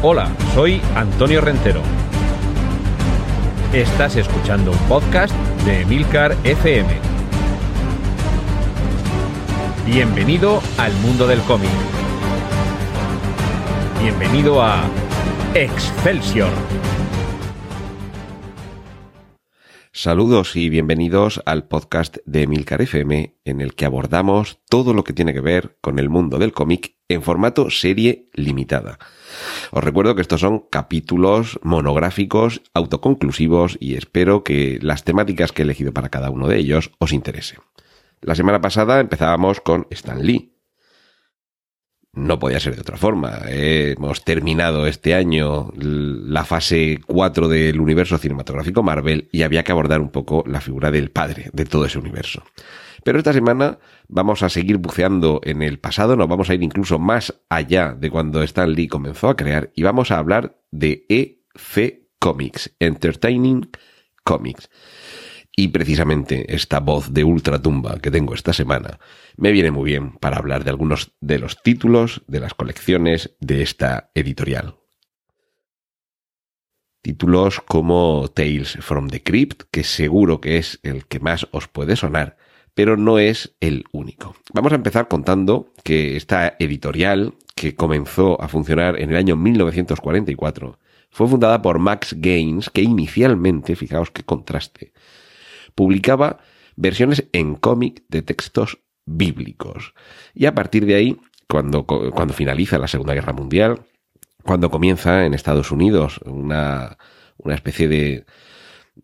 Hola, soy Antonio Rentero. Estás escuchando un podcast de Emilcar FM. Bienvenido al mundo del cómic. Bienvenido a Excelsior. Saludos y bienvenidos al podcast de Emilcar FM, en el que abordamos todo lo que tiene que ver con el mundo del cómic en formato serie limitada. Os recuerdo que estos son capítulos monográficos, autoconclusivos y espero que las temáticas que he elegido para cada uno de ellos os interesen. La semana pasada empezábamos con Stan Lee, no podía ser de otra forma. Hemos terminado este año la fase 4 del universo cinematográfico Marvel y había que abordar un poco la figura del padre de todo ese universo. Pero esta semana vamos a seguir buceando en el pasado, nos vamos a ir incluso más allá de cuando Stan Lee comenzó a crear y vamos a hablar de EC Comics, Entertaining Comics. Y precisamente esta voz de ultratumba que tengo esta semana me viene muy bien para hablar de algunos de los títulos de las colecciones de esta editorial. Títulos como Tales from the Crypt, que seguro que es el que más os puede sonar, pero no es el único. Vamos a empezar contando que esta editorial, que comenzó a funcionar en el año 1944, fue fundada por Max Gaines, que inicialmente, fijaos qué contraste, publicaba versiones en cómic de textos bíblicos. Y a partir de ahí, cuando, cuando finaliza la Segunda Guerra Mundial, cuando comienza en Estados Unidos una, una especie de,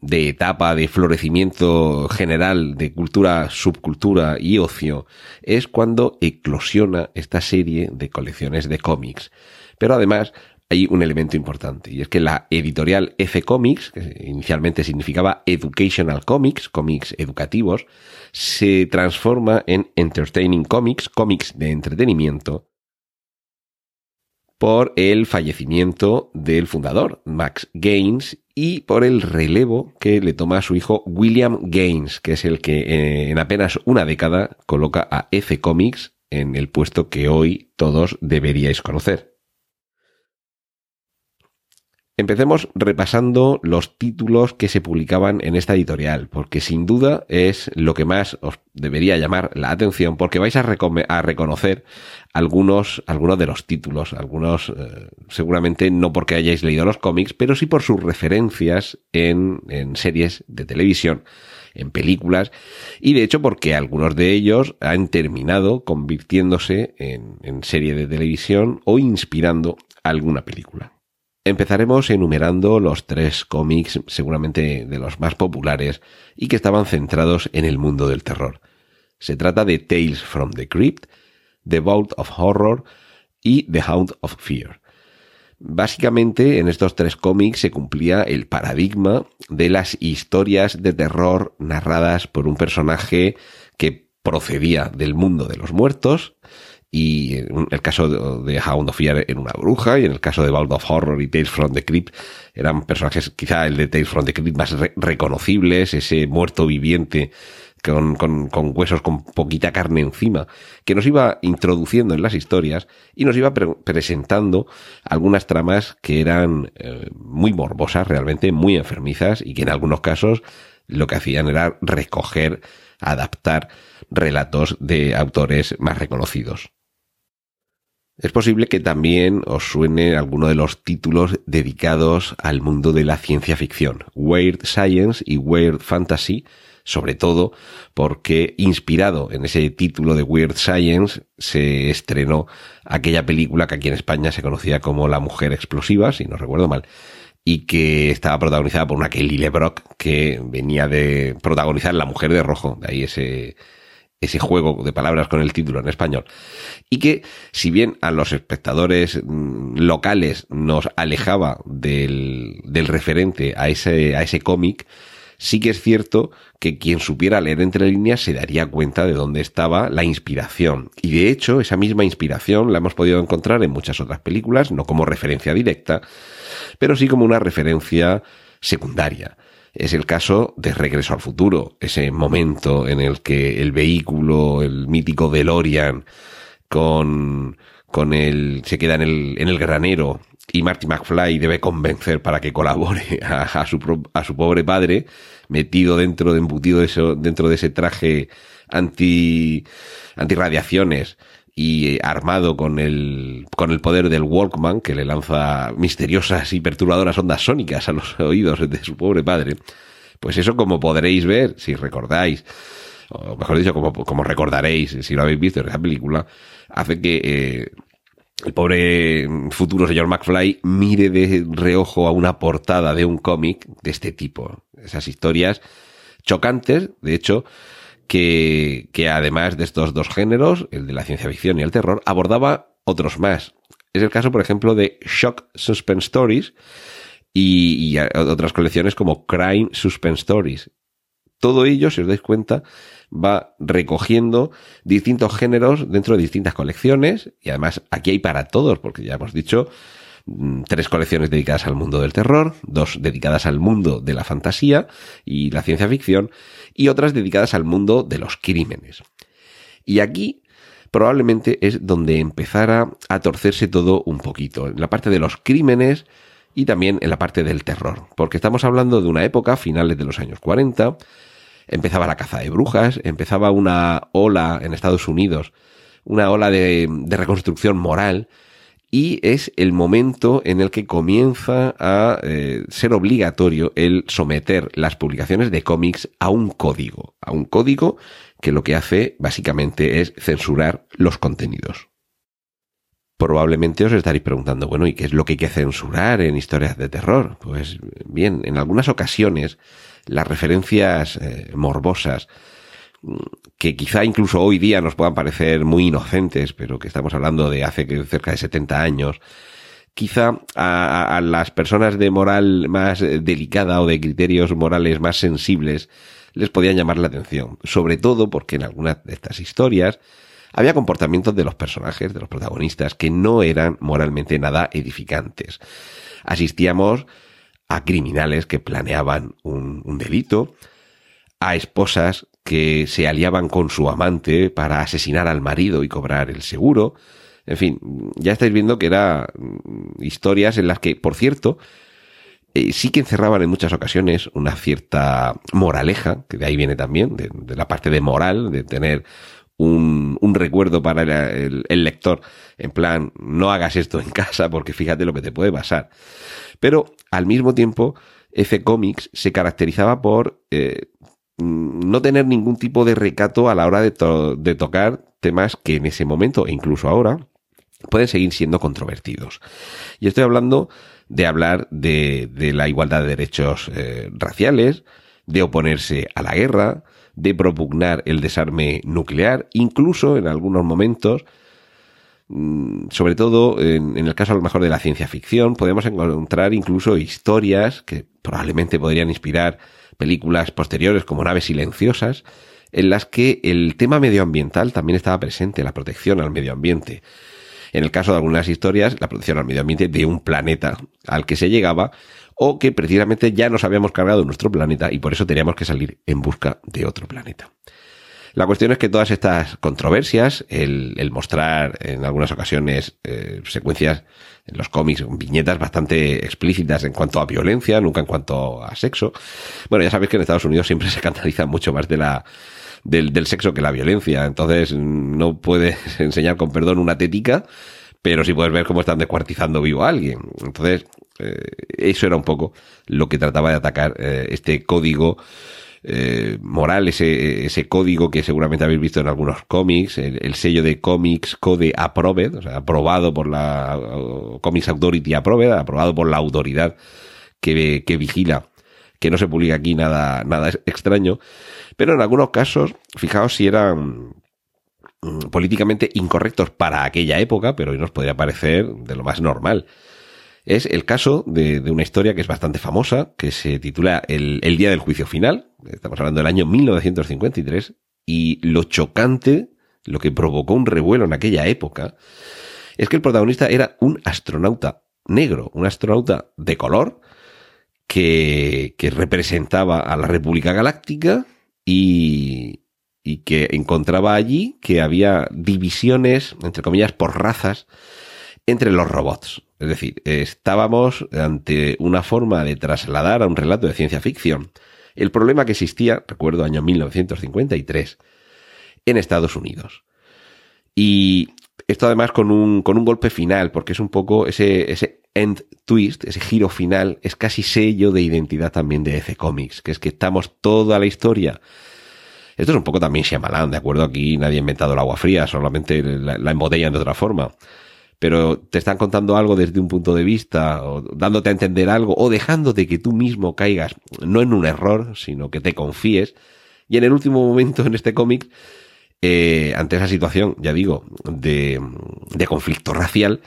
de etapa de florecimiento general de cultura, subcultura y ocio, es cuando eclosiona esta serie de colecciones de cómics. Pero además hay un elemento importante y es que la editorial F Comics, que inicialmente significaba Educational Comics, cómics educativos, se transforma en Entertaining Comics, cómics de entretenimiento, por el fallecimiento del fundador, Max Gaines, y por el relevo que le toma a su hijo William Gaines, que es el que eh, en apenas una década coloca a F Comics en el puesto que hoy todos deberíais conocer. Empecemos repasando los títulos que se publicaban en esta editorial, porque sin duda es lo que más os debería llamar la atención, porque vais a, reconocer algunos, algunos de los títulos, algunos eh, seguramente no porque hayáis leído los cómics, pero sí por sus referencias en, series de televisión en películas y de hecho porque algunos de ellos han terminado convirtiéndose en, en serie de televisión o inspirando alguna película. Empezaremos enumerando los tres cómics seguramente de los más populares y que estaban centrados en el mundo del terror. Se trata de Tales from the Crypt, The Vault of Horror y The Hound of Fear. Básicamente en estos tres cómics se cumplía el paradigma de las historias de terror narradas por un personaje que procedía del mundo de los muertos, y en el caso de Hound of Fear era una bruja, y en el caso de Vault of Horror y Tales from the Crypt eran personajes, quizá el de Tales from the Crypt más reconocibles, ese muerto viviente con, con, con, huesos con poquita carne encima, que nos iba introduciendo en las historias y nos iba presentando algunas tramas que eran eh, muy morbosas, realmente muy enfermizas y que en algunos casos lo que hacían era recoger, adaptar relatos de autores más reconocidos. Es posible que también os suene alguno de los títulos dedicados al mundo de la ciencia ficción, Weird Science y Weird Fantasy, sobre todo porque inspirado en ese título de Weird Science se estrenó aquella película que aquí en España se conocía como La Mujer Explosiva, si no recuerdo mal, y que estaba protagonizada por una Kelly LeBrock que venía de protagonizar La Mujer de Rojo, de ahí ese ese juego de palabras con el título en español. Y que, si bien a los espectadores mm, locales nos alejaba del, referente a ese, a ese cómic, sí que es cierto que quien supiera leer entre líneas se daría cuenta de dónde estaba la inspiración. Y de hecho, esa misma inspiración la hemos podido encontrar en muchas otras películas, no como referencia directa, pero sí como una referencia secundaria es el caso de Regreso al Futuro, ese momento en el que el vehículo, el mítico DeLorean, con, con el, se queda en el, en el granero y Marty McFly debe convencer para que colabore a, su, a su, pobre padre, metido dentro de embutido dentro de ese traje anti, radiaciones y armado con el, con el poder del Walkman que le lanza misteriosas y perturbadoras ondas sónicas a los oídos de su pobre padre. Pues eso como podréis ver, si recordáis, o mejor dicho, como, como recordaréis si lo habéis visto en esa película, hace que eh, el pobre futuro señor McFly mire de reojo a una portada de un cómic de este tipo. Esas historias chocantes, de hecho, que, que además de estos dos géneros, el de la ciencia ficción y el terror, abordaba otros más. Es el caso, por ejemplo, de Shock Suspense Stories y, y otras colecciones como Crime Suspense Stories. Todo ello, si os dais cuenta, va recogiendo distintos géneros dentro de distintas colecciones y además aquí hay para todos, porque ya hemos dicho tres colecciones dedicadas al mundo del terror, dos dedicadas al mundo de la fantasía y la ciencia ficción y otras dedicadas al mundo de los crímenes. Y aquí probablemente es donde empezara a torcerse todo un poquito, en la parte de los crímenes y también en la parte del terror, porque estamos hablando de una época, finales de los años 40, empezaba la caza de brujas, empezaba una ola en Estados Unidos, una ola de, reconstrucción moral, y es el momento en el que comienza a eh, ser obligatorio el someter las publicaciones de cómics a un código, a un código que lo que hace básicamente es censurar los contenidos. Probablemente os estaréis preguntando, bueno, ¿y qué es lo que hay que censurar en historias de terror? Pues bien, en algunas ocasiones las referencias eh, morbosas, que quizá incluso hoy día nos puedan parecer muy inocentes, pero que estamos hablando de hace cerca de 70 años, quizá a, las personas de moral más delicada o de criterios morales más sensibles les podían llamar la atención, sobre todo porque en algunas de estas historias había comportamientos de los personajes, de los protagonistas, que no eran moralmente nada edificantes. Asistíamos a criminales que planeaban un, delito, a esposas que se aliaban con su amante para asesinar al marido y cobrar el seguro. En fin, ya estáis viendo que eran mm, historias en las que, por cierto, eh, sí que encerraban en muchas ocasiones una cierta moraleja, que de ahí viene también, de, la parte de moral, de tener un, recuerdo para el, lector, en plan, no hagas esto en casa porque fíjate lo que te puede pasar. Pero al mismo tiempo, F Comics se caracterizaba por eh, no tener ningún tipo de recato a la hora de, tocar temas que en ese momento, e incluso ahora, pueden seguir siendo controvertidos. Y estoy hablando de hablar de, la igualdad de derechos eh, raciales, de oponerse a la guerra, de propugnar el desarme nuclear, incluso en algunos momentos Mm, sobre todo en, el caso a lo mejor de la ciencia ficción, podemos encontrar incluso historias que probablemente podrían inspirar películas posteriores como Naves Silenciosas, en las que el tema medioambiental también estaba presente, la protección al medio ambiente. En el caso de algunas historias, la protección al medio ambiente de un planeta al que se llegaba o que precisamente ya nos habíamos cargado nuestro planeta y por eso teníamos que salir en busca de otro planeta. La cuestión es que todas estas controversias, el, mostrar en algunas ocasiones eh, secuencias en los cómics, viñetas bastante explícitas en cuanto a violencia, nunca en cuanto a sexo. Bueno, ya sabéis que en Estados Unidos siempre se canaliza mucho más de la, del, del sexo que la violencia. Entonces, no puedes enseñar con perdón una tética, pero sí puedes ver cómo están descuartizando vivo a alguien. Entonces, eh, eso era un poco lo que trataba de atacar eh, este código eh, moral, ese, ese código que seguramente habéis visto en algunos cómics, el, sello de Comics Code Approved, o sea, aprobado por la Comics Authority Approved, aprobado por la autoridad que, que vigila que no se publica aquí nada, nada extraño, pero en algunos casos, fijaos si eran mm, políticamente incorrectos para aquella época, pero hoy nos podría parecer de lo más normal. Es el caso de, una historia que es bastante famosa, que se titula el, Día del Juicio Final. Estamos hablando del año 1953. Y lo chocante, lo que provocó un revuelo en aquella época, es que el protagonista era un astronauta negro, un astronauta de color, que, que representaba a la República Galáctica y, y que encontraba allí que había divisiones, entre comillas, por razas, entre los robots. Es decir, estábamos ante una forma de trasladar a un relato de ciencia ficción el problema que existía, recuerdo año 1953, en Estados Unidos. Y esto además con un, con un golpe final, porque es un poco ese, ese end twist, ese giro final, es casi sello de identidad también de EC Comics, que es que estamos toda la historia esto es un poco también Shyamalan, ¿de acuerdo? Aquí nadie ha inventado el agua fría, solamente la, la embotellan de otra forma. Pero te están contando algo desde un punto de vista, o dándote a entender algo, o dejándote que tú mismo caigas, no en un error, sino que te confíes. Y en el último momento en este cómic, eh, ante esa situación, ya digo, de, de conflicto racial,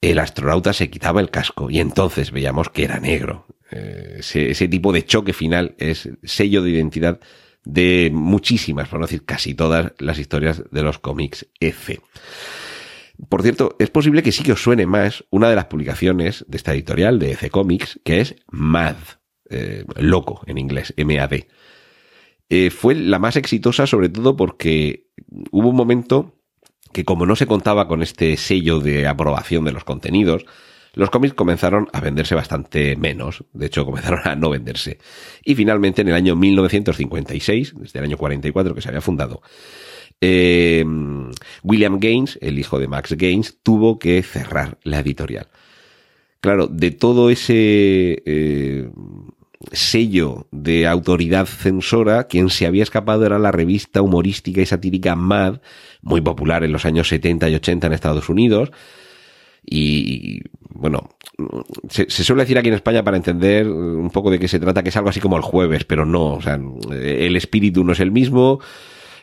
el astronauta se quitaba el casco y entonces veíamos que era negro. Eh, ese, ese, tipo de choque final es sello de identidad de muchísimas, por no decir casi todas, las historias de los cómics F. Por cierto, es posible que sí que os suene más una de las publicaciones de esta editorial de F Comics, que es MAD, eh, loco en inglés, M-A-D. Eh, fue la más exitosa sobre todo porque hubo un momento que como no se contaba con este sello de aprobación de los contenidos, los cómics comenzaron a venderse bastante menos, de hecho comenzaron a no venderse. Y finalmente en el año 1956, desde el año 44 que se había fundado, eh, William Gaines, el hijo de Max Gaines, tuvo que cerrar la editorial. Claro, de todo ese eh, sello de autoridad censora, quien se había escapado era la revista humorística y satírica Mad, muy popular en los años 70 y 80 en Estados Unidos, y bueno, se, suele decir aquí en España para entender un poco de qué se trata, que es algo así como el jueves, pero no, o sea, el espíritu no es el mismo,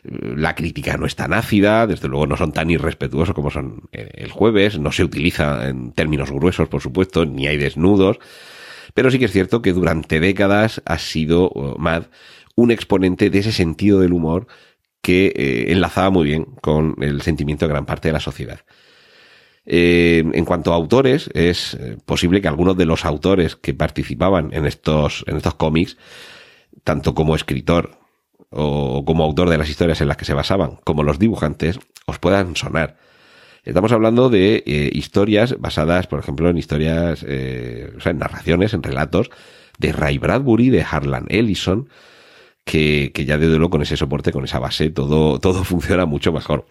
la crítica no es tan ácida, desde luego no son tan irrespetuosos como son el jueves, no se utiliza en términos gruesos, por supuesto, ni hay desnudos, pero sí que es cierto que durante décadas ha sido Mad un exponente de ese sentido del humor que eh, enlazaba muy bien con el sentimiento de gran parte de la sociedad. Eh, en cuanto a autores, es eh, posible que algunos de los autores que participaban en estos, en estos cómics, tanto como escritor o como autor de las historias en las que se basaban, como los dibujantes, os puedan sonar. Estamos hablando de eh, historias basadas, por ejemplo, en historias, o sea, en narraciones, en relatos de Ray Bradbury, de Harlan Ellison, que, que ya de luego con ese soporte, con esa base, todo, todo funciona mucho mejor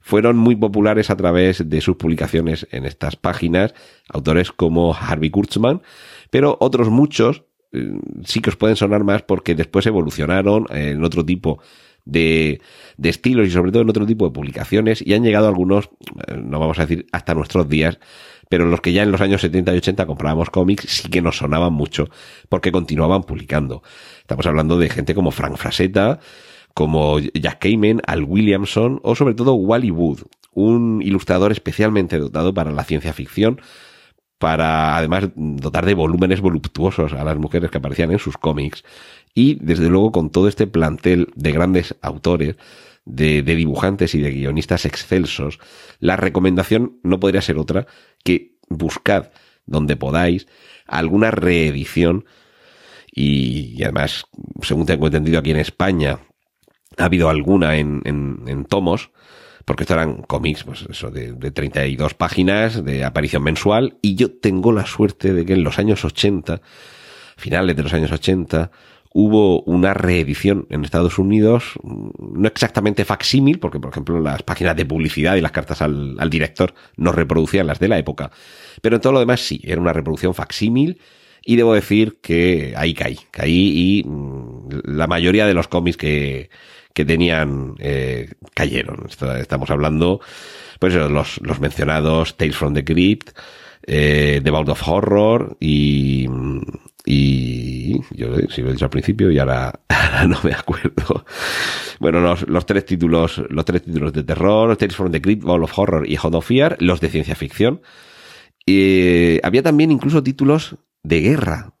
fueron muy populares a través de sus publicaciones en estas páginas, autores como Harvey Kurtzman, pero otros muchos eh, sí que os pueden sonar más porque después evolucionaron en otro tipo de, de, estilos y sobre todo en otro tipo de publicaciones y han llegado algunos, eh, no vamos a decir hasta nuestros días, pero los que ya en los años 70 y 80 comprábamos cómics sí que nos sonaban mucho porque continuaban publicando. Estamos hablando de gente como Frank Frasetta, como Jack Kamen, Al Williamson o sobre todo Wally Wood, un ilustrador especialmente dotado para la ciencia ficción, para además dotar de volúmenes voluptuosos a las mujeres que aparecían en sus cómics. Y desde luego con todo este plantel de grandes autores, de, dibujantes y de guionistas excelsos, la recomendación no podría ser otra que buscad donde podáis alguna reedición. Y, además, según tengo entendido aquí en España, ha habido alguna en, en, tomos, porque esto eran cómics, pues eso, de, de 32 páginas, de aparición mensual, y yo tengo la suerte de que en los años 80, finales de los años 80, hubo una reedición en Estados Unidos, no exactamente facsímil, porque por ejemplo las páginas de publicidad y las cartas al, al, director no reproducían las de la época, pero en todo lo demás sí, era una reproducción facsímil y debo decir que ahí caí, caí y mm, la mayoría de los cómics que, que tenían eh, cayeron. Estamos hablando, pues los, los mencionados Tales from the Crypt, eh, The Vault of Horror y, y yo si lo he dicho al principio y ahora, no me acuerdo. Bueno, los, los, tres títulos, los tres títulos de terror, Tales from the Crypt, Vault of Horror y Hot of Fear, los de ciencia ficción. Y había también incluso títulos de guerra,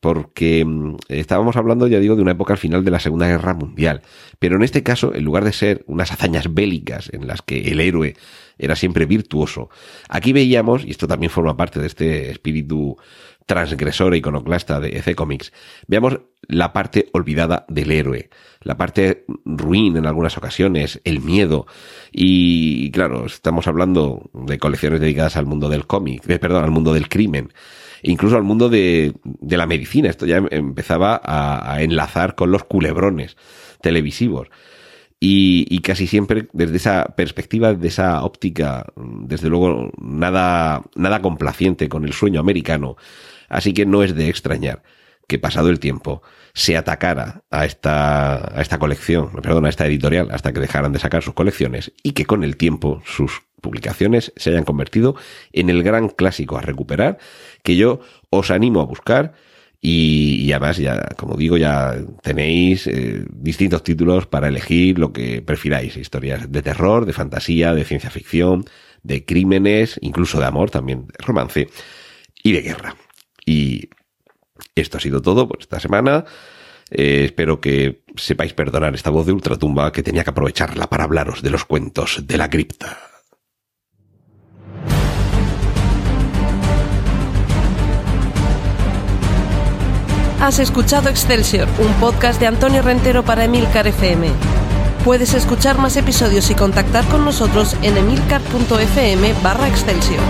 porque mm, estábamos hablando, ya digo, de una época al final de la Segunda Guerra Mundial. Pero en este caso, en lugar de ser unas hazañas bélicas en las que el héroe era siempre virtuoso, aquí veíamos, y esto también forma parte de este espíritu transgresor e iconoclasta de EC Comics, veamos la parte olvidada del héroe, la parte ruin en algunas ocasiones, el miedo. Y claro, estamos hablando de colecciones dedicadas al mundo del cómic, de, perdón, al mundo del crimen, incluso al mundo de, de la medicina. Esto ya empezaba a, a enlazar con los culebrones televisivos. Y, y, casi siempre desde esa perspectiva, de esa óptica, desde luego nada, nada complaciente con el sueño americano. Así que no es de extrañar que pasado el tiempo se atacara a esta, a esta colección, perdón, a esta editorial, hasta que dejaran de sacar sus colecciones y que con el tiempo sus publicaciones se hayan convertido en el gran clásico a recuperar que yo os animo a buscar y, además, ya, como digo, ya tenéis eh, distintos títulos para elegir lo que prefiráis. Historias de terror, de fantasía, de ciencia ficción, de crímenes, incluso de amor, también de romance y de guerra. Y esto ha sido todo por esta semana. Eh, espero que sepáis perdonar esta voz de ultratumba que tenía que aprovecharla para hablaros de los cuentos de la cripta. Has escuchado Excelsior, un podcast de Antonio Rentero para Emilcar FM. Puedes escuchar más episodios y contactar con nosotros en emilcar.fm barra Excelsior.